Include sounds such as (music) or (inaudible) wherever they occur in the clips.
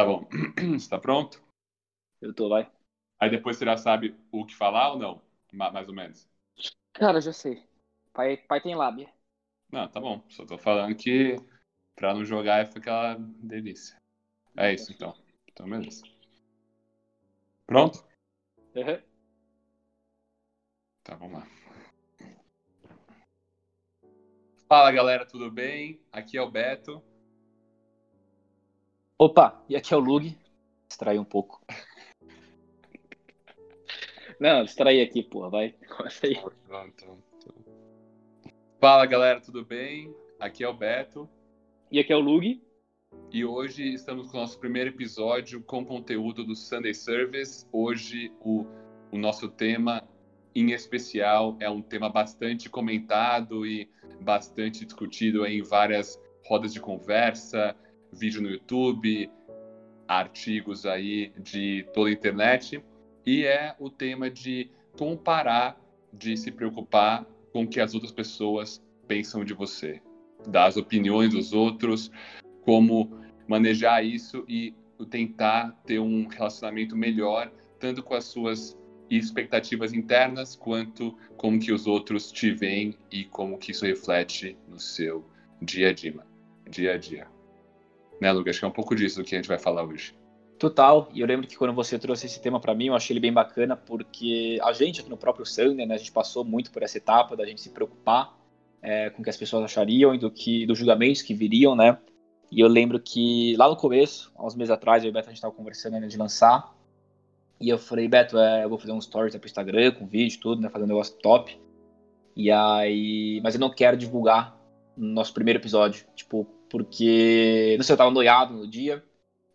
Tá bom. (clears throat) Está pronto? Eu tô, vai. Aí depois você já sabe o que falar ou não? Ma- Mais ou menos. Cara, já sei. Pai, pai tem lábia. Não, tá bom. Só tô falando que pra não jogar fica aquela delícia. É isso, então. Então, beleza. Pronto? Uhum. Tá, vamos lá. Fala, galera, tudo bem? Aqui é o Beto. Opa, e aqui é o Lug. Distraí um pouco. Não, distraí aqui, porra, vai. (laughs) Começa aí. Pronto. Fala, galera, tudo bem? Aqui é o Beto. E aqui é o Lug. E hoje estamos com o nosso primeiro episódio com conteúdo do Sunday Service. Hoje o, o nosso tema em especial é um tema bastante comentado e bastante discutido em várias rodas de conversa, vídeo no YouTube, artigos aí de toda a internet. E é o tema de comparar, de se preocupar com o que as outras pessoas pensam de você, das opiniões dos outros, como manejar isso e tentar ter um relacionamento melhor, tanto com as suas expectativas internas, quanto como que os outros te veem e como que isso reflete no seu dia a dia. Dia a dia. Né, Lucas? Que é um pouco disso que a gente vai falar hoje. Total, e eu lembro que quando você trouxe esse tema para mim, eu achei ele bem bacana, porque a gente aqui no próprio Sunday, né, a gente passou muito por essa etapa da gente se preocupar é, com o que as pessoas achariam e do que, dos julgamentos que viriam, né? E eu lembro que lá no começo, há uns meses atrás, eu e o Beto a gente estava conversando ainda de lançar, e eu falei, Beto, é, eu vou fazer um stories pro Instagram, com vídeo e tudo, né, fazer um negócio top. E aí, mas eu não quero divulgar no nosso primeiro episódio, tipo, porque, não sei, eu tava noiado no dia,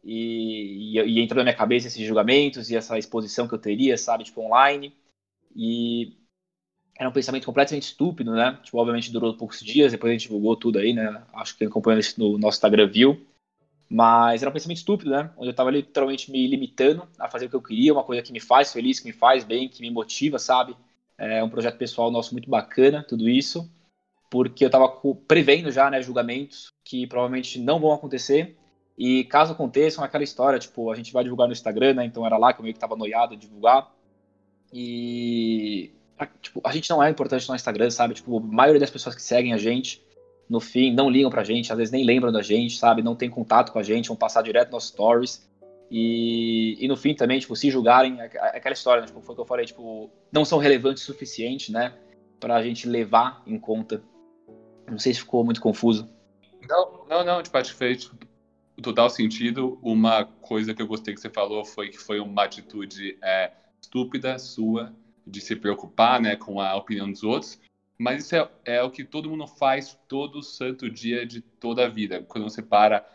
e, e, e entrou na minha cabeça esses julgamentos e essa exposição que eu teria, sabe, tipo, online. E era um pensamento completamente estúpido, né? Tipo, obviamente durou poucos dias, depois a gente divulgou tudo aí, né? Acho que acompanhou isso no nosso Instagram viu. Mas era um pensamento estúpido, né? Onde eu tava literalmente me limitando a fazer o que eu queria, uma coisa que me faz feliz, que me faz bem, que me motiva, sabe? É um projeto pessoal nosso muito bacana, tudo isso. Porque eu tava prevendo já, né, julgamentos que provavelmente não vão acontecer e caso aconteçam, aquela história, tipo, a gente vai divulgar no Instagram, né? Então era lá que eu meio que tava noiado de divulgar. E tipo, a gente não é importante no Instagram, sabe? Tipo, a maioria das pessoas que seguem a gente, no fim, não ligam pra gente, às vezes nem lembram da gente, sabe? Não tem contato com a gente, vão passar direto nos stories. E, e no fim também, tipo, se julgarem, é aquela história, né? tipo, foi o que eu falei, tipo, não são relevantes o suficiente, né? Pra gente levar em conta. Não sei se ficou muito confuso. Não, não, não, tipo, acho que fez total sentido. Uma coisa que eu gostei que você falou foi que foi uma atitude é, estúpida sua de se preocupar né, com a opinião dos outros. Mas isso é, é, o que todo mundo faz todo santo dia de toda a vida. Quando você para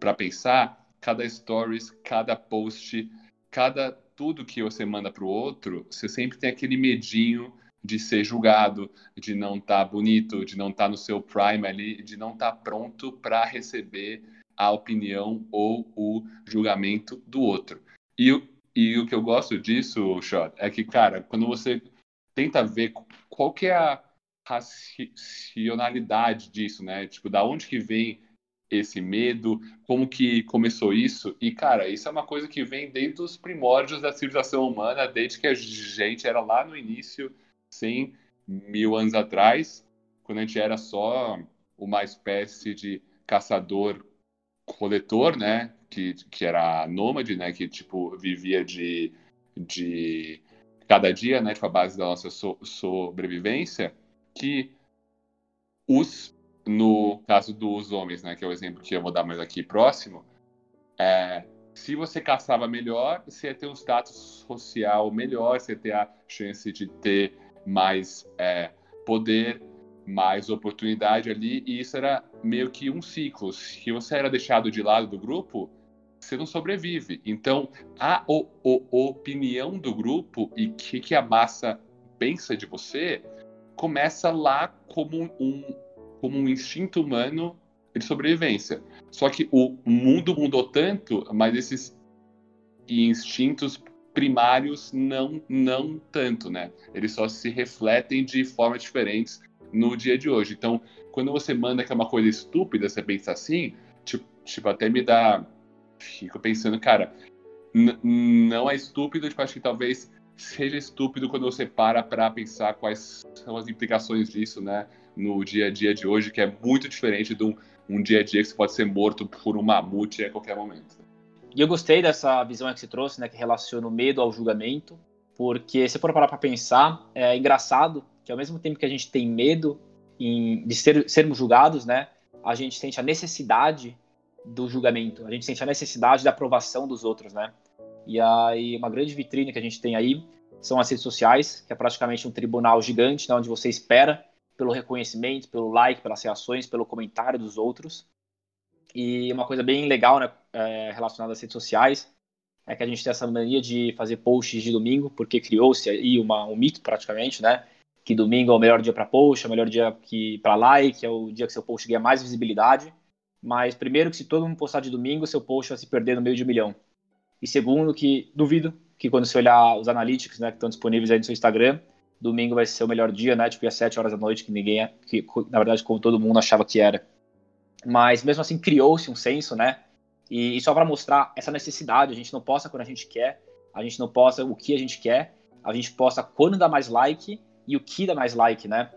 para pensar, cada stories, cada post, cada tudo que você manda para o outro, você sempre tem aquele medinho de ser julgado, de não estar tá bonito, de não estar tá no seu prime ali, de não estar tá pronto para receber a opinião ou o julgamento do outro. E, e o que eu gosto disso, Shot, é que, cara, quando você tenta ver qual que é a racionalidade disso, né? Tipo, da onde que vem esse medo, como que começou isso? E, cara, isso é uma coisa que vem desde os primórdios da civilização humana, desde que a gente era lá no início, 100 mil anos atrás, quando a gente era só uma espécie de caçador coletor, né, que, que era nômade, né, que tipo vivia de, de cada dia, né, tipo a base da nossa so, sobrevivência, que os no caso dos homens, né, que é o exemplo que eu vou dar mais aqui próximo, é, se você caçava melhor, você ia ter um status social melhor, você ia ter a chance de ter mais é, poder, mais oportunidade ali, e isso era meio que um ciclo. Se você era deixado de lado do grupo, você não sobrevive. Então, a, o, o, opinião do grupo e o que, que a massa pensa de você começa lá como um, como um instinto humano de sobrevivência. Só que o mundo mudou tanto, mas esses instintos primários não não tanto, né? Eles só se refletem de formas diferentes no dia de hoje. Então, quando você manda que é uma coisa estúpida, você pensa assim, tipo, tipo até me dá fico pensando, cara, não é estúpido, tipo, acho que talvez seja estúpido quando você para para pensar quais são as implicações disso, né, no dia a dia de hoje, que é muito diferente de um, um dia a dia que você pode ser morto por um mamute a qualquer momento. E eu gostei dessa visão que você trouxe, né, que relaciona o medo ao julgamento, porque se for parar para pensar, é engraçado que ao mesmo tempo que a gente tem medo em, de ser, sermos julgados, né, a gente sente a necessidade do julgamento, a gente sente a necessidade da aprovação dos outros, né? E aí, uma grande vitrine que a gente tem aí são as redes sociais, que é praticamente um tribunal gigante, né, onde você espera pelo reconhecimento, pelo like, pelas reações, pelo comentário dos outros. E uma coisa bem legal né, é, relacionada às redes sociais é que a gente tem essa mania de fazer posts de domingo, porque criou-se aí uma, um mito praticamente, né? Que domingo é o melhor dia para post, é o melhor dia para like, é o dia que seu post ganha mais visibilidade. Mas primeiro que se todo mundo postar de domingo, seu post vai se perder no meio de um milhão. E segundo, que duvido que quando você olhar os analytics né, que estão disponíveis aí no seu Instagram, domingo vai ser o melhor dia, né? Tipo, às 7 horas da noite, que ninguém, que na verdade, como todo mundo achava que era. Mas mesmo assim, criou-se um senso, né? E, e só para mostrar essa necessidade, a gente não posta quando a gente quer, a gente não posta o que a gente quer, a gente posta quando dá mais like e o que dá mais like, né?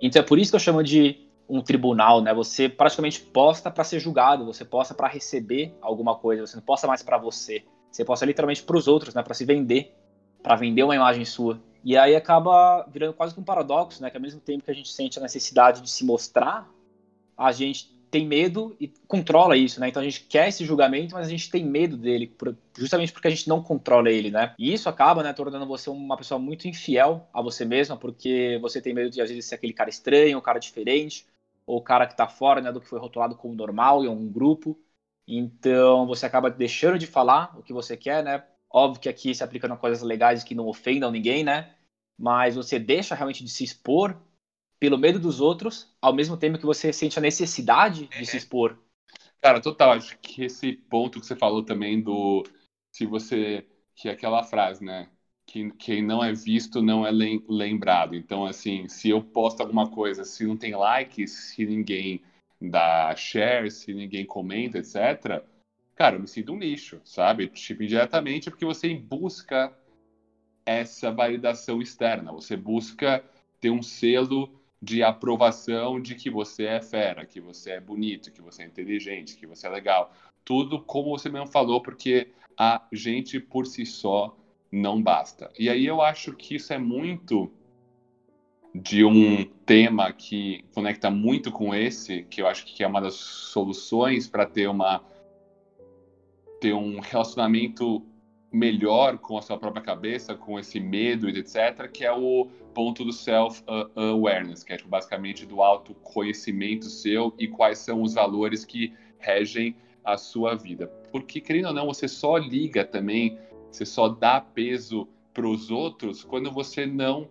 Então é por isso que eu chamo de um tribunal, né? Você praticamente posta para ser julgado, você posta para receber alguma coisa, você não posta mais para você. Você posta literalmente para os outros, né? Para se vender, para vender uma imagem sua. E aí acaba virando quase que um paradoxo, né? Que ao mesmo tempo que a gente sente a necessidade de se mostrar, a gente tem medo e controla isso, né? Então a gente quer esse julgamento, mas a gente tem medo dele, justamente porque a gente não controla ele, né? E isso acaba, né, tornando você uma pessoa muito infiel a você mesma, porque você tem medo de às vezes ser aquele cara estranho, um cara diferente, ou o cara que tá fora, né, do que foi rotulado como normal em um grupo. Então você acaba deixando de falar o que você quer, né? Óbvio que aqui se aplicando coisas legais que não ofendam ninguém, né? Mas você deixa realmente de se expor pelo medo dos outros, ao mesmo tempo que você sente a necessidade de se expor. Cara, total. Acho que esse ponto que você falou também do se você que é aquela frase, né? Que quem não é visto não é lembrado. Então, assim, se eu posto alguma coisa, se não tem like, se ninguém dá share, se ninguém comenta, etc., cara, eu me sinto um lixo, sabe? Tipo, indiretamente porque você busca essa validação externa, você busca ter um selo de aprovação de que você é fera, que você é bonito, que você é inteligente, que você é legal. Tudo como você mesmo falou, porque a gente por si só não basta. E aí eu acho que isso é muito de um tema que conecta muito com esse, que eu acho que é uma das soluções para ter uma ter um relacionamento melhor com a sua própria cabeça, com esse medo e etc, que é o ponto do self-awareness, que é tipo, basicamente do autoconhecimento seu e quais são os valores que regem a sua vida. Porque, querendo ou não, você só liga também, você só dá peso para os outros quando você não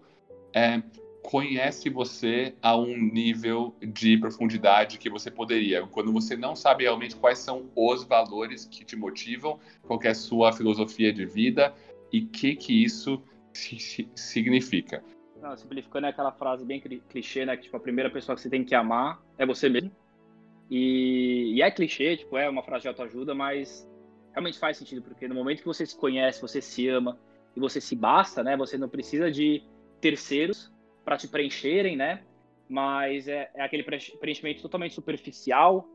é, conhece você a um nível de profundidade que você poderia. Quando você não sabe realmente quais são os valores que te motivam, qual é a sua filosofia de vida e o que, que isso significa. Não, simplificando é aquela frase bem clichê, né? Que tipo, a primeira pessoa que você tem que amar é você mesmo. E, e é clichê, tipo, é uma frase de autoajuda, mas realmente faz sentido, porque no momento que você se conhece, você se ama e você se basta, né? Você não precisa de terceiros para te preencherem, né? Mas é, é aquele preenchimento totalmente superficial,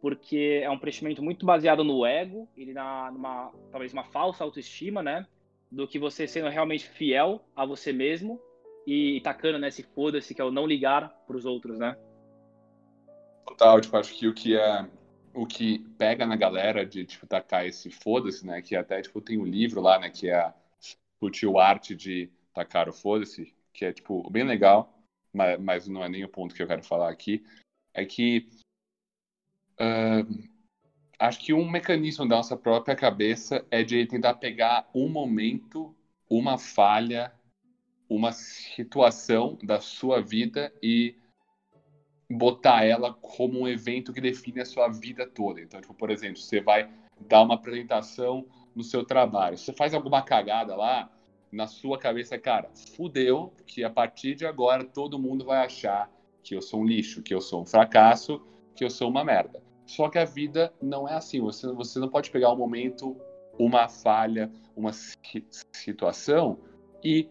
porque é um preenchimento muito baseado no ego, ele na numa talvez uma falsa autoestima, né? Do que você sendo realmente fiel a você mesmo e tacando nesse né, foda-se que é o não ligar para os outros, né? Total, tipo, acho que o que é o que pega na galera de tipo tacar esse foda-se, né, que até tipo tem um livro lá, né, que é o arte de tacar o foda-se, que é tipo bem legal, mas, mas não é nem o ponto que eu quero falar aqui, é que uh, acho que um mecanismo da nossa própria cabeça é de tentar pegar um momento, uma falha uma situação da sua vida e botar ela como um evento que define a sua vida toda. Então, tipo, por exemplo, você vai dar uma apresentação no seu trabalho, você faz alguma cagada lá, na sua cabeça, cara, fudeu, que a partir de agora todo mundo vai achar que eu sou um lixo, que eu sou um fracasso, que eu sou uma merda. Só que a vida não é assim. Você, você não pode pegar um momento, uma falha, uma situação e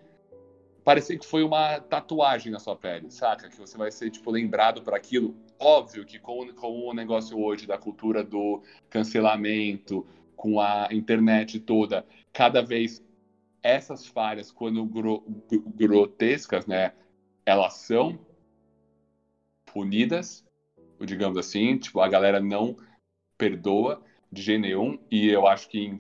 parecer que foi uma tatuagem na sua pele, saca? Que você vai ser, tipo, lembrado por aquilo. Óbvio que com, com o negócio hoje da cultura do cancelamento, com a internet toda, cada vez essas falhas, quando gro, grotescas, né, elas são punidas, digamos assim, tipo, a galera não perdoa de jeito nenhum, e eu acho que em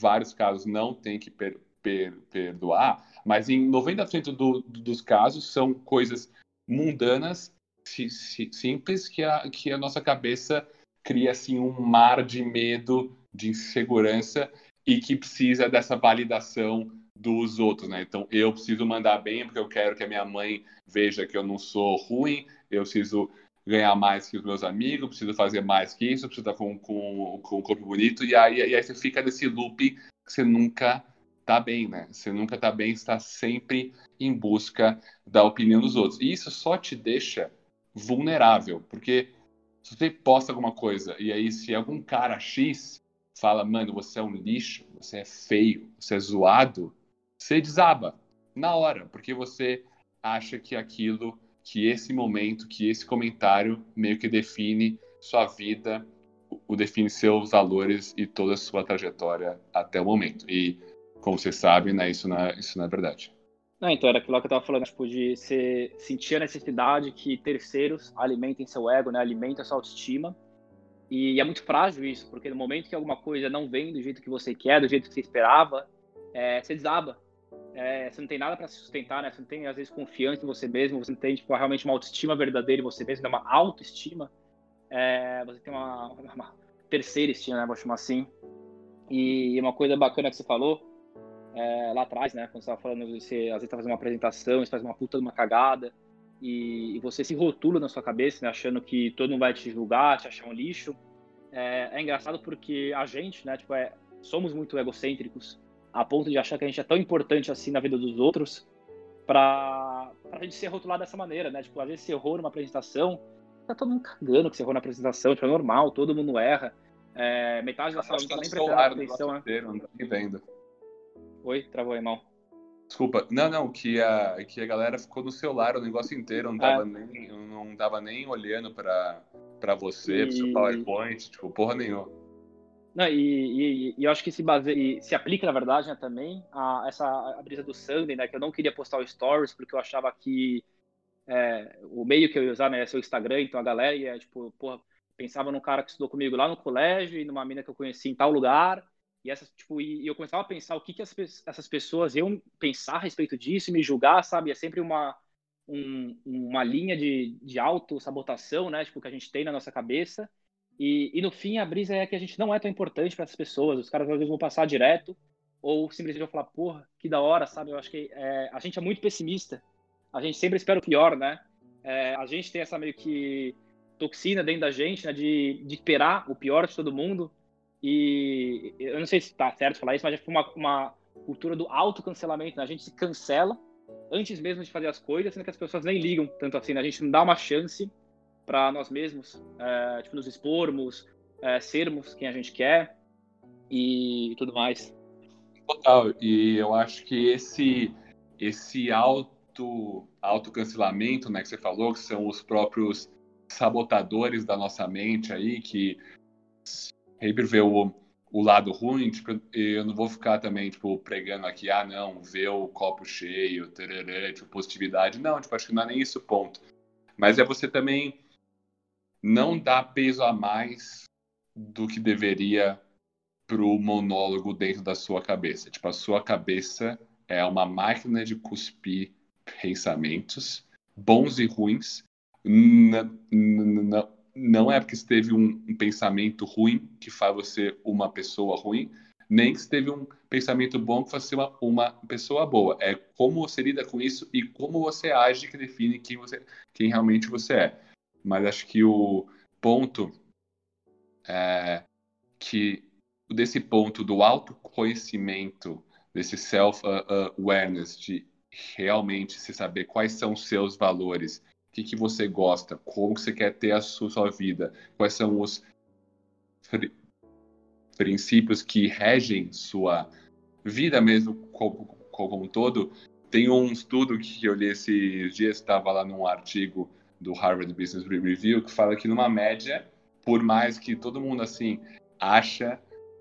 vários casos não tem que per per perdoar, mas em 90% do, dos casos são coisas mundanas, si si simples, que a, que a nossa cabeça cria assim um mar de medo, de insegurança e que precisa dessa validação dos outros, né? Então eu preciso mandar bem porque eu quero que a minha mãe veja que eu não sou ruim, eu preciso ganhar mais que os meus amigos, preciso fazer mais que isso, preciso estar com, com, com um corpo bonito, e aí, e aí você fica nesse loop que você nunca tá bem, né? Você nunca tá bem, está sempre em busca da opinião dos outros. E isso só te deixa vulnerável, porque se você posta alguma coisa e aí se algum cara X fala, mano, você é um lixo, você é feio, você é zoado, você desaba na hora, porque você acha que aquilo, que esse momento, que esse comentário meio que define sua vida, o define seus valores e toda a sua trajetória até o momento. E como você sabe, né, isso, não é, isso não é verdade. Não, então era aquilo que eu estava falando, tipo, de você sentir a necessidade que terceiros alimentem seu ego, né, alimentem sua autoestima. E é muito frágil isso, porque no momento que alguma coisa não vem do jeito que você quer, do jeito que você esperava, é, você desaba. É, você não tem nada para se sustentar, né? Você não tem, às vezes, confiança em você mesmo, você não tem, tipo, realmente uma autoestima verdadeira em você mesmo, né? uma autoestima. É, você tem uma, uma terceira estima, né? Vou chamar assim. E uma coisa bacana que você falou é, lá atrás, né? Quando você estava falando, você às vezes tá fazendo uma apresentação, você faz uma puta de uma cagada e, e, você se rotula na sua cabeça, né? Achando que todo mundo vai te julgar, te achar um lixo. É, é engraçado porque a gente, né? Tipo, é, somos muito egocêntricos a ponto de achar que a gente é tão importante assim na vida dos outros para a gente ser rotulado dessa maneira, né? Tipo, às vezes você errou numa apresentação, tá todo mundo cagando que você errou na apresentação, tipo, é normal, todo mundo erra. É, metade da sala não tá nem prestando atenção, né? Inteiro, não tá vendo. Oi, travou aí mal. Desculpa, não, não, que a, que a galera ficou no celular o negócio inteiro, não tava, é. nem, não tava nem olhando pra, pra você, e... pro seu PowerPoint, tipo, porra nenhuma. Não, e, e, e, eu acho que se baseia, se aplica, na verdade, né, também a essa a brisa do Sunday, né, que eu não queria postar o Stories porque eu achava que é, o meio que eu ia usar, né, ia ser o Instagram, então a galera ia, tipo, porra, pensava num cara que estudou comigo lá no colégio e numa mina que eu conheci em tal lugar, e, essas, tipo, e, eu começava a pensar o que, que as, essas pessoas iam pensar a respeito disso e me julgar, sabe? É sempre uma, um, uma linha de, de auto-sabotação, né? Tipo, que a gente tem na nossa cabeça. E, e no fim, a brisa é que a gente não é tão importante para essas pessoas. Os caras às vezes vão passar direto ou simplesmente vão falar, porra, que da hora, sabe? Eu acho que é, a gente é muito pessimista. A gente sempre espera o pior, né? É, a gente tem essa meio que toxina dentro da gente, né? De, de esperar o pior de todo mundo. E eu não sei se está certo falar isso, mas foi uma, uma cultura do autocancelamento. Né? A gente se cancela antes mesmo de fazer as coisas, sendo que as pessoas nem ligam tanto assim. Né? A gente não dá uma chance para nós mesmos, é, tipo, nos expormos, é, sermos quem a gente quer e tudo mais. Total. E eu acho que esse esse auto autocancelamento, né, que você falou, que são os próprios sabotadores da nossa mente aí que sempre ver o, o lado ruim, tipo, eu não vou ficar também, tipo, pregando aqui, ah, não, ver o copo cheio, tererê, tipo, positividade. Não, tipo, acho que não é nem isso o ponto. Mas é você também não dar peso a mais do que deveria pro monólogo dentro da sua cabeça. Tipo, a sua cabeça é uma máquina de cuspir pensamentos, bons e ruins, não é porque você teve um, um, pensamento ruim que faz você uma pessoa ruim, nem que você teve um pensamento bom que faz você uma, uma pessoa boa. É como você lida com isso e como você age que define quem, você, quem realmente você é. Mas acho que o ponto é que desse ponto do autoconhecimento, desse self-awareness, de realmente se saber quais são os seus valores que, que você gosta, como que você quer ter a sua, sua vida, quais são os princípios que regem sua vida mesmo como, como um todo. Tem um estudo que eu li esses dias, estava lá num artigo do Harvard Business Review, que fala que numa média, por mais que todo mundo assim acha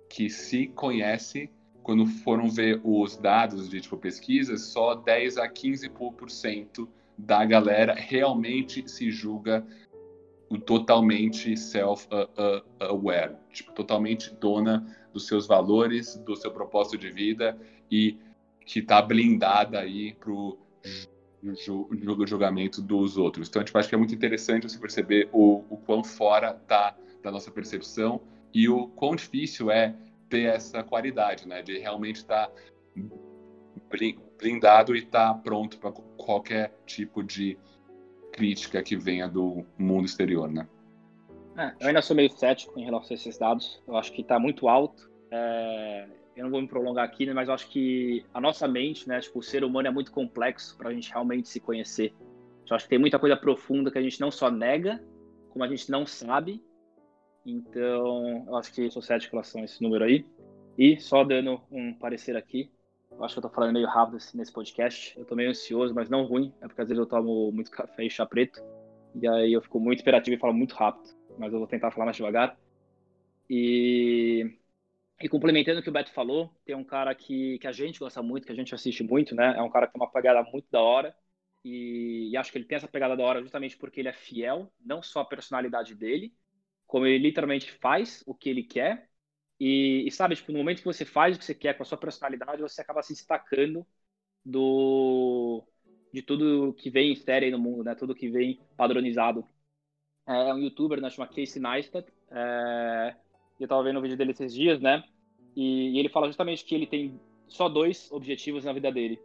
que se conhece, quando foram ver os dados de tipo pesquisas, só 10 a 15% da galera realmente se julga totalmente self-aware, tipo, totalmente dona dos seus valores, do seu propósito de vida e que está blindada aí pro julgamento dos outros. Então, tipo, acho que é muito interessante você perceber o, o quão fora tá da nossa percepção e o quão difícil é ter essa qualidade, né, de realmente estar tá blindado e estar tá pronto para qualquer tipo de crítica que venha do mundo exterior, né? É, eu ainda sou meio cético em relação a esses dados. Eu acho que está muito alto. É, eu não vou me prolongar aqui, né, mas eu acho que a nossa mente, né, tipo, o ser humano é muito complexo para a gente realmente se conhecer. Eu acho que tem muita coisa profunda que a gente não só nega, como a gente não sabe. Então, eu acho que sou cético em relação a esse número aí. E só dando um parecer aqui, eu acho que eu tô falando meio rápido assim, nesse podcast. Eu tô meio ansioso, mas não ruim. É porque às vezes eu tomo muito café e chá preto. E aí eu fico muito imperativo e falo muito rápido. Mas eu vou tentar falar mais devagar. E, e complementando o que o Beto falou, tem um cara que, que a gente gosta muito, que a gente assiste muito, né? É um cara que tem uma pegada muito da hora. E, e acho que ele tem essa pegada da hora justamente porque ele é fiel, não só à personalidade dele, como ele literalmente faz o que ele quer e, e, sabe, tipo, no momento que você faz o que você quer com a sua personalidade, você acaba se destacando do de tudo que vem em no mundo, né? Tudo que vem padronizado. É um youtuber, né? Chama Casey Neistat. É, eu tava vendo o vídeo dele esses dias, né? E, e, ele fala justamente que ele tem só dois objetivos na vida dele.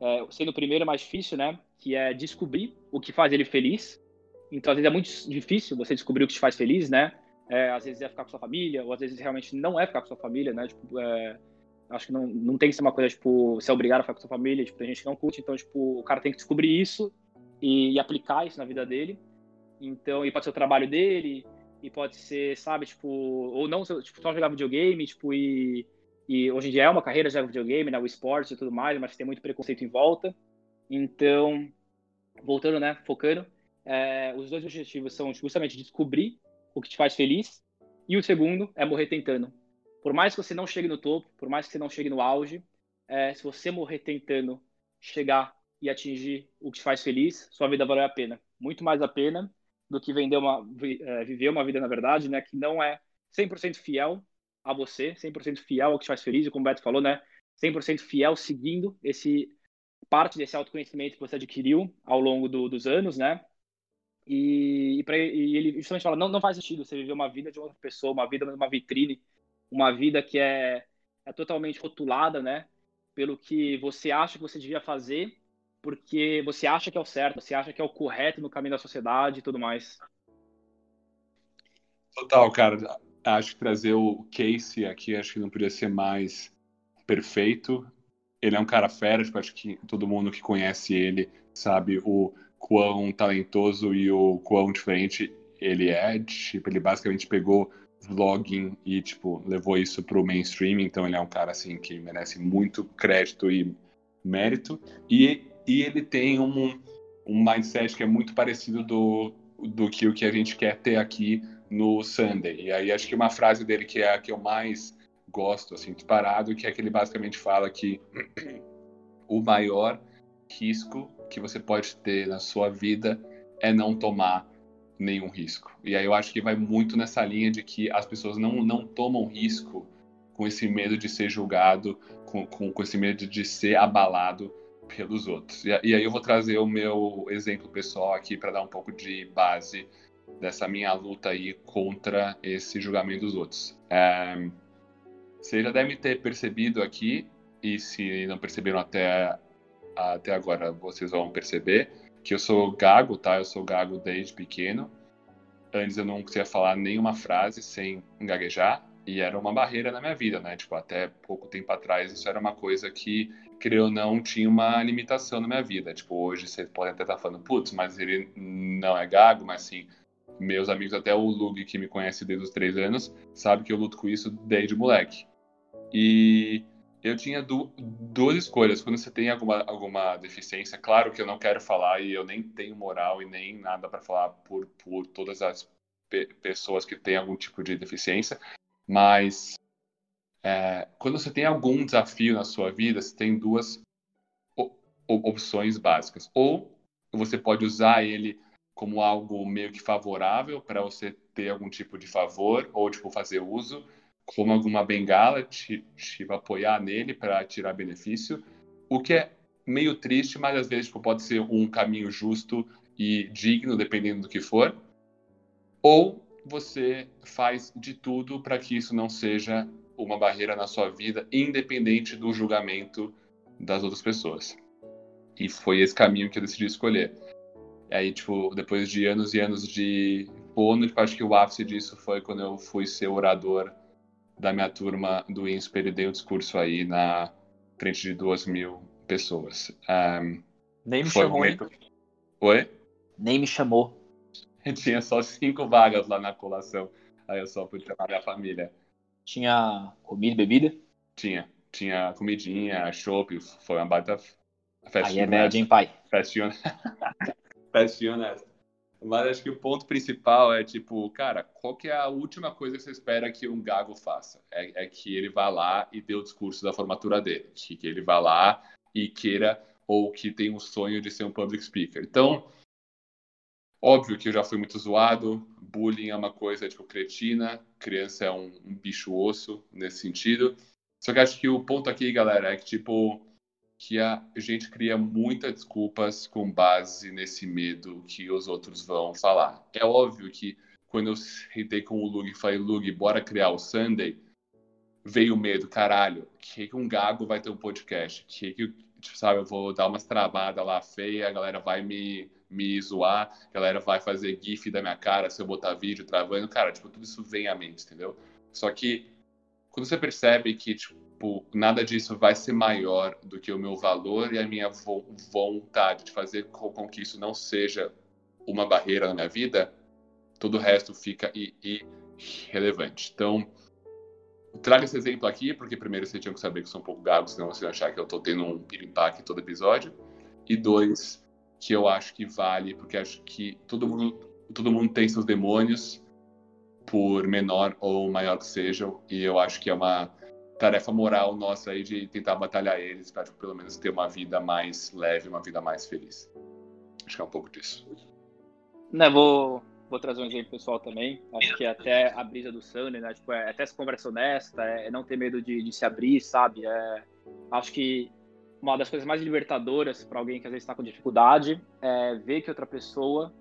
É, sendo o primeiro mais difícil, né? Que é descobrir o que faz ele feliz. Então, às vezes é muito difícil você descobrir o que te faz feliz, né? É, às vezes é ficar com sua família, ou às vezes realmente não é ficar com sua família, né? Tipo, é, acho que não, não tem que ser uma coisa, tipo, ser obrigado a ficar com sua família, tipo, tem gente que não curte, então, tipo, o cara tem que descobrir isso e, e aplicar isso na vida dele. Então, e pode ser o trabalho dele, e pode ser, sabe, tipo, ou não, tipo, só jogar videogame, tipo, e, e hoje em dia é uma carreira já videogame, né, o esporte e tudo mais, mas tem muito preconceito em volta. Então, voltando, né, focando, é, os dois objetivos são justamente descobrir o que te faz feliz. E o segundo é morrer tentando. Por mais que você não chegue no topo, por mais que você não chegue no auge, é, se você morrer tentando chegar e atingir o que te faz feliz, sua vida valeu a pena. Muito mais a pena do que vender uma, é, viver uma vida, na verdade, né, que não é 100% fiel a você, 100% fiel ao que te faz feliz, e como o Beto falou, né, 100% fiel seguindo esse parte desse autoconhecimento que você adquiriu ao longo do, dos anos, né, e, e, pra, e, ele justamente fala: não, não faz sentido você viver uma vida de outra pessoa, uma vida uma vitrine, uma vida que é, é totalmente rotulada, né? Pelo que você acha que você devia fazer, porque você acha que é o certo, você acha que é o correto no caminho da sociedade e tudo mais. Total, cara. Acho que trazer o Casey aqui, acho que não podia ser mais perfeito. Ele é um cara fera, tipo, acho que todo mundo que conhece ele sabe o quão talentoso e o quão diferente ele é. Tipo, ele basicamente pegou vlogging e, tipo, levou isso pro mainstream. Então ele é um cara, assim, que merece muito crédito e mérito. E, e ele tem um, um mindset que é muito parecido do, do que o que a gente quer ter aqui no Sunday. E aí acho que uma frase dele que é a que eu mais gosto, assim, disparado, que é que ele basicamente fala que (clears throat) o maior risco que você pode ter na sua vida é não tomar nenhum risco. E aí eu acho que vai muito nessa linha de que as pessoas não, não tomam risco com esse medo de ser julgado, com, com, com esse medo de ser abalado pelos outros. E, e aí eu vou trazer o meu exemplo pessoal aqui para dar um pouco de base dessa minha luta aí contra esse julgamento dos outros. É, você já deve ter percebido aqui, e se não perceberam até até agora vocês vão perceber que eu sou gago, tá? Eu sou gago desde pequeno. Antes eu não conseguia falar nenhuma frase sem gaguejar e era uma barreira na minha vida, né? Tipo, até pouco tempo atrás isso era uma coisa que, creio ou não, tinha uma limitação na minha vida. Tipo, hoje vocês podem até estar falando, putz, mas ele não é gago, mas sim, meus amigos, até o Lug, que me conhece desde os três anos, sabe que eu luto com isso desde moleque. E eu tinha du duas escolhas. Quando você tem alguma, alguma deficiência, claro que eu não quero falar e eu nem tenho moral e nem nada para falar por, por todas as pe pessoas que têm algum tipo de deficiência, mas é, quando você tem algum desafio na sua vida, você tem duas opções básicas. Ou você pode usar ele como algo meio que favorável para você ter algum tipo de favor ou tipo fazer uso, como alguma bengala, te, te apoiar nele para tirar benefício, o que é meio triste, mas às vezes tipo, pode ser um caminho justo e digno, dependendo do que for. Ou você faz de tudo para que isso não seja uma barreira na sua vida, independente do julgamento das outras pessoas. E foi esse caminho que eu decidi escolher. E aí, tipo, depois de anos e anos de fono, tipo, acho que o ápice disso foi quando eu fui ser orador da minha turma do INSPER e dei um discurso aí na frente de duas mil pessoas. Um, Nem me chamou, muito... Oi? Nem me chamou. (laughs) Tinha só cinco vagas lá na colação. Aí eu só pude chamar minha família. Tinha comida e bebida? Tinha. Tinha comidinha, chopp, foi uma baita festinha. Aí é média, hein, pai? Festinha. festinha honesta. (laughs) Mas acho que o ponto principal é, tipo, cara, qual que é a última coisa que você espera que um gago faça? É, é que ele vá lá e dê o discurso da formatura dele. Que, que ele vá lá e queira, ou que tenha um sonho de ser um public speaker. Então, óbvio que eu já fui muito zoado, bullying é uma coisa, tipo, cretina, criança é um, um bicho osso nesse sentido. Só que acho que o ponto aqui, galera, é que, tipo, que a gente cria muitas desculpas com base nesse medo que os outros vão falar. É óbvio que quando eu sentei com o Lug e falei, Lug, bora criar o Sunday, veio o medo, caralho, que, que um gago vai ter um podcast? Que, que tipo, sabe, eu vou dar umas travadas lá feia, a galera vai me, me zoar, a galera vai fazer gif da minha cara se eu botar vídeo travando. Cara, tipo, tudo isso vem à mente, entendeu? Só que quando você percebe que, tipo, nada disso vai ser maior do que o meu valor e a minha vo vontade de fazer com, com, que isso não seja uma barreira na minha vida, todo o resto fica irrelevante. Então, traga esse exemplo aqui, porque primeiro você tinha que saber que eu sou um pouco gago, senão você vai achar que eu estou tendo um pirimpaque todo episódio. E dois, que eu acho que vale, porque acho que todo mundo, todo mundo tem seus demônios, por menor ou maior que sejam, e eu acho que é uma tarefa moral nossa aí de tentar batalhar eles para tipo, pelo menos ter uma vida mais leve, uma vida mais feliz. Acho que é um pouco disso. Né, vou, vou trazer um exemplo pessoal também. Acho que até a brisa do Sunny, né? Tipo, é até essa conversa honesta, é, é não ter medo de, de se abrir, sabe? É, acho que uma das coisas mais libertadoras para alguém que às vezes está com dificuldade é ver que outra pessoa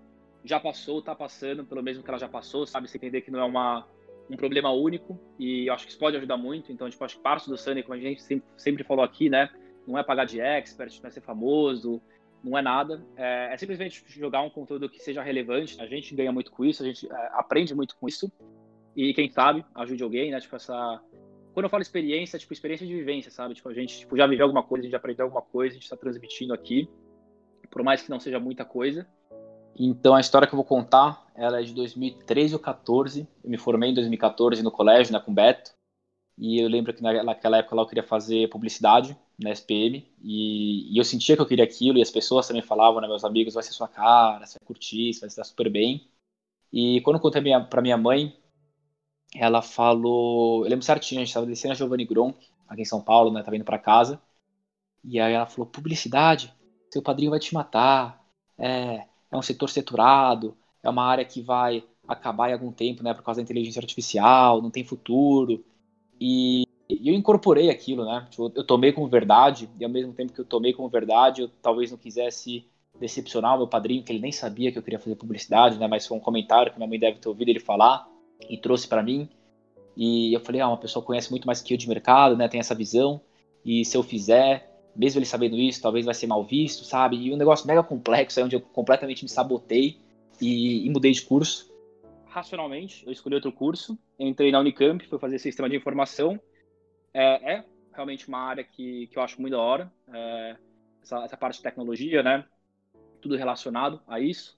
já passou, está passando pelo mesmo que ela já passou, sabe? Você entender que não é uma um problema único e eu acho que isso pode ajudar muito. Então, tipo, acho que parte do Sunny, como a gente sempre, sempre falou aqui, né? Não é pagar de expert, não é ser famoso, não é nada. É, é, simplesmente jogar um conteúdo que seja relevante. A gente ganha muito com isso, a gente é, aprende muito com isso. E quem sabe, ajude alguém, né? Tipo, essa. Quando eu falo experiência, tipo, experiência de vivência, sabe? Tipo, a gente tipo, já viveu alguma coisa, a gente aprendeu alguma coisa, a gente está transmitindo aqui. Por mais que não seja muita coisa. Então a história que eu vou contar, ela é de 2013 ou 14. Eu me formei em 2014 no colégio, né, com Beto. E eu lembro que naquela época lá eu queria fazer publicidade na SPM e, e, eu sentia que eu queria aquilo e as pessoas também falavam, né, meus amigos, vai ser sua cara, você vai curtir, você vai estar super bem. E quando eu contei minha, pra minha mãe, ela falou, eu lembro certinho, a gente estava descendo a Giovanni Gronk, aqui em São Paulo, né, tava indo para casa. E aí ela falou, publicidade, seu padrinho vai te matar, é, é um setor saturado, é uma área que vai acabar em algum tempo, né, por causa da inteligência artificial, não tem futuro. E, eu incorporei aquilo, né? Tipo, eu tomei como verdade, e ao mesmo tempo que eu tomei como verdade, eu talvez não quisesse decepcionar o meu padrinho, que ele nem sabia que eu queria fazer publicidade, né? Mas foi um comentário que minha mãe deve ter ouvido ele falar e trouxe para mim. E eu falei, ah, uma pessoa conhece muito mais que eu de mercado, né? Tem essa visão. E se eu fizer, mesmo ele sabendo isso, talvez vai ser mal visto, sabe? E um negócio mega complexo, aí onde eu completamente me sabotei e, e mudei de curso. Racionalmente, eu escolhi outro curso, entrei na Unicamp, fui fazer sistema de informação. É, é realmente uma área que, que eu acho muito da hora, é, essa, essa parte de tecnologia, né? Tudo relacionado a isso.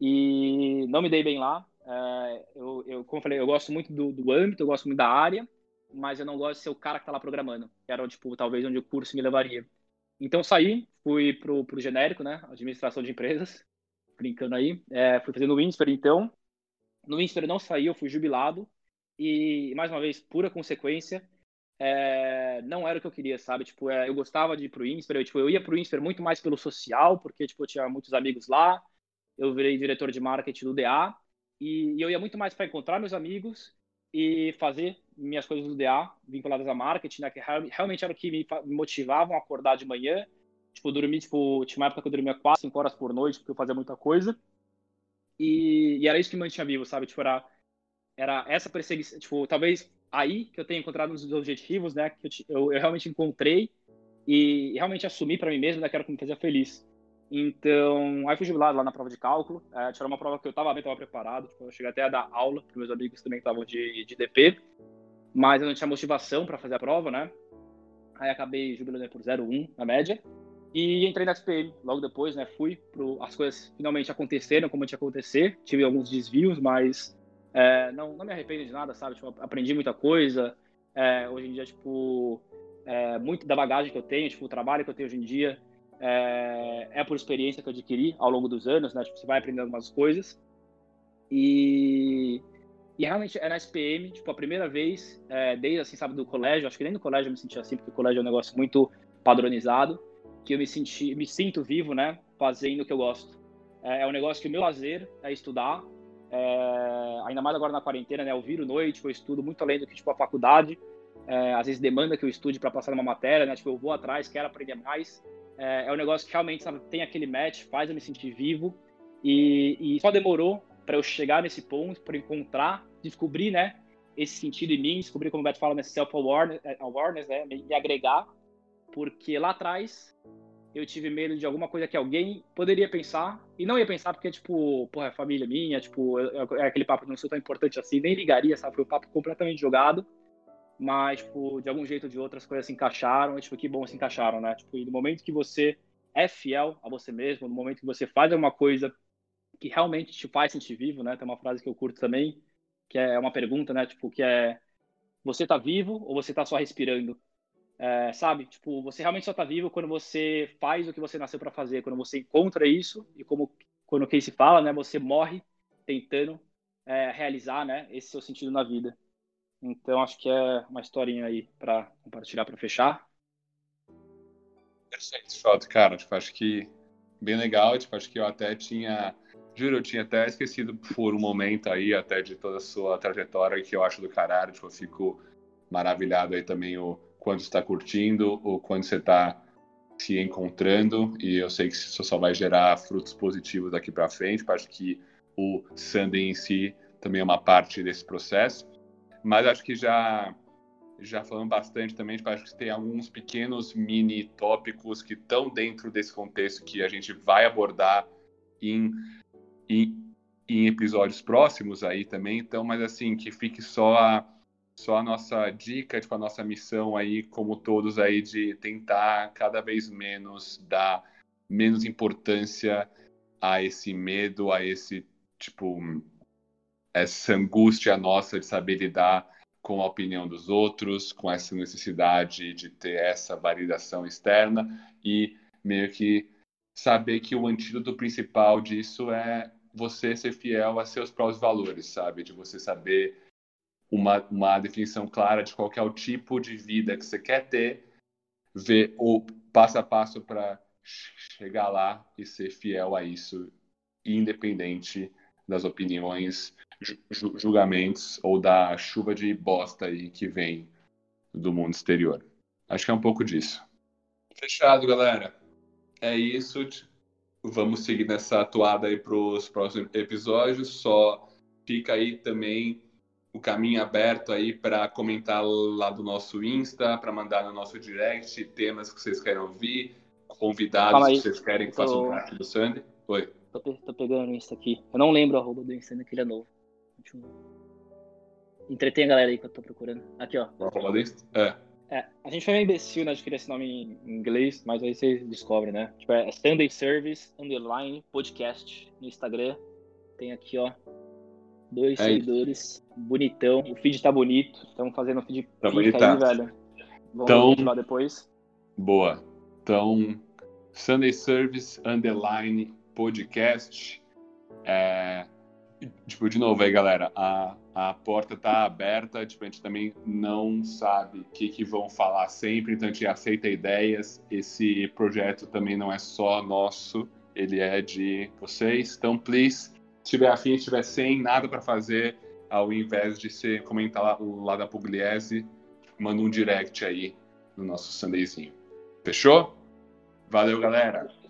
e não me dei bem lá. É, eu, eu, como eu falei, eu gosto muito do, do âmbito, eu gosto muito da área, mas eu não gosto de ser o cara que tá lá programando, era, tipo, talvez onde o curso me levaria. Então saí, fui pro, pro genérico, né, administração de empresas, (laughs) brincando aí, é, fui fazendo o Winsper, então, no Winsper não saí, eu fui jubilado, e, mais uma vez, pura consequência, é, não era o que eu queria, sabe? Tipo, é, eu gostava de ir pro INSPER, eu, tipo, eu ia pro INSPER muito mais pelo social, porque, tipo, eu tinha muitos amigos lá, eu virei diretor de marketing do DA, e, e eu ia muito mais para encontrar meus amigos e fazer minhas coisas do DA vinculadas a marketing, né, que realmente era o que me, motivavam a acordar de manhã, tipo, dormir, tipo, tinha uma época que eu dormia 4, 5 horas por noite, porque eu fazia muita coisa, e, e era isso que me mantinha vivo, sabe? Tipo, era, era essa perseguição, tipo, talvez aí que eu tenho encontrado os objetivos, né? Que eu, eu, eu realmente encontrei e realmente assumi para mim mesmo, né? Que era o que me fazia feliz. Então, aí fui jubilado lá na prova de cálculo. É, era uma prova que eu estava bem, estava preparado. Tipo, eu cheguei até a dar aula para meus amigos também que estavam de, de DP. Mas eu não tinha motivação para fazer a prova, né? Aí acabei jubilando por 0,1 na média. E entrei na SPM logo depois, né? Fui pro, as coisas finalmente aconteceram como tinha que acontecer. Tive alguns desvios, mas é, não, não me arrependo de nada, sabe? Tipo, aprendi muita coisa. É, hoje em dia, tipo, é, muito da bagagem que eu tenho, tipo, o trabalho que eu tenho hoje em dia é, é por experiência que eu adquiri ao longo dos anos, né? Tipo, você vai aprendendo umas coisas. E, e realmente é na SPM, tipo, a primeira vez, é, desde, assim, sabe, do colégio, acho que nem no colégio eu me senti assim, porque o colégio é um negócio muito padronizado, que eu me senti, me sinto vivo, né? Fazendo o que eu gosto. É, é um negócio que o meu lazer é estudar, é, ainda mais agora na quarentena, né? Eu viro noite, eu estudo muito além do que tipo a faculdade. É, às vezes demanda que eu estude para passar numa matéria, né? Tipo, eu vou atrás, quero aprender mais. É, é um negócio que realmente sabe, tem aquele match, faz eu me sentir vivo. E, e só demorou para eu chegar nesse ponto, para encontrar, descobrir, né? Esse sentido em mim, descobrir, como o Beto fala, nesse self-awareness, é, né? Me, me agregar. Porque lá atrás eu tive medo de alguma coisa que alguém poderia pensar e não ia pensar porque, tipo, porra, é família minha, tipo, é aquele papo que não sou tão importante assim, nem ligaria, sabe? Foi um papo completamente jogado, mas, tipo, de algum jeito ou de outro as coisas se encaixaram e, tipo, que bom se encaixaram, né? Tipo, e no momento que você é fiel a você mesmo, no momento que você faz alguma coisa que realmente te faz sentir vivo, né? Tem uma frase que eu curto também, que é uma pergunta, né? Tipo, que é você tá vivo ou você tá só respirando? É, sabe? Tipo, você realmente só tá vivo quando você faz o que você nasceu para fazer, quando você encontra isso e como quando o Casey fala, né? Você morre tentando é, realizar, né? Esse seu sentido na vida. Então acho que é uma historinha aí para compartilhar para fechar. Perfeito, foto, cara. Tipo, acho que bem legal. Tipo, acho que eu até tinha, juro, eu tinha até esquecido por um momento aí até de toda a sua trajetória que eu acho do caralho. Tipo, eu fico maravilhado aí também o quando está curtindo ou quando você está se encontrando e eu sei que isso só vai gerar frutos positivos daqui para frente. Acho que o Sunday em si também é uma parte desse processo, mas acho que já já falando bastante também, tipo, acho que tem alguns pequenos mini tópicos que estão dentro desse contexto que a gente vai abordar em, em, em episódios próximos aí também, então, mas assim, que fique só a só a nossa dica, tipo, a nossa missão aí, como todos aí, de tentar cada vez menos dar menos importância a esse medo, a esse, tipo, essa angústia nossa de saber lidar com a opinião dos outros, com essa necessidade de ter essa validação externa e meio que saber que o antídoto principal disso é você ser fiel a seus próprios valores, sabe? De você saber uma, uma definição clara de qual é o tipo de vida que você quer ter, ver o passo a passo para chegar lá e ser fiel a isso, independente das opiniões, julgamentos ou da chuva de bosta aí que vem do mundo exterior. Acho que é um pouco disso. Fechado, galera. É isso. Vamos seguir nessa atuada aí para os próximos episódios. Só fica aí também o caminho aberto aí para comentar lá do nosso Insta, para mandar no nosso direct temas que vocês querem ouvir, convidados que vocês querem que tô... façam parte do Sunday. Oi. Tô, tô pegando o Insta aqui. Eu não lembro a arroba do Insta, que ele é novo. Entretém a galera aí que eu tô procurando. Aqui, ó. O arroba do Insta? É. É, a gente foi meio imbecil, né, de querer esse nome em inglês, mas aí vocês descobrem, né? Tipo, é Sunday Service Underline Podcast no Instagram. tem aqui, ó, dois é seguidores, bonitão. O feed tá bonito, estamos fazendo o feed tá aí, velho. Vamos então, lá depois. Boa. Então, Sunday Service Underline Podcast. É, tipo, de novo aí, galera, a, a porta tá aberta, tipo, a gente também não sabe o que, que vão falar sempre, então a gente aceita ideias. Esse projeto também não é só nosso, ele é de vocês. Então, please, se tiver afim, se tiver sem nada para fazer, ao invés de você comentar lá, lá da Pugliese, manda um direct aí no nosso Sundayzinho. Fechou? Valeu, galera!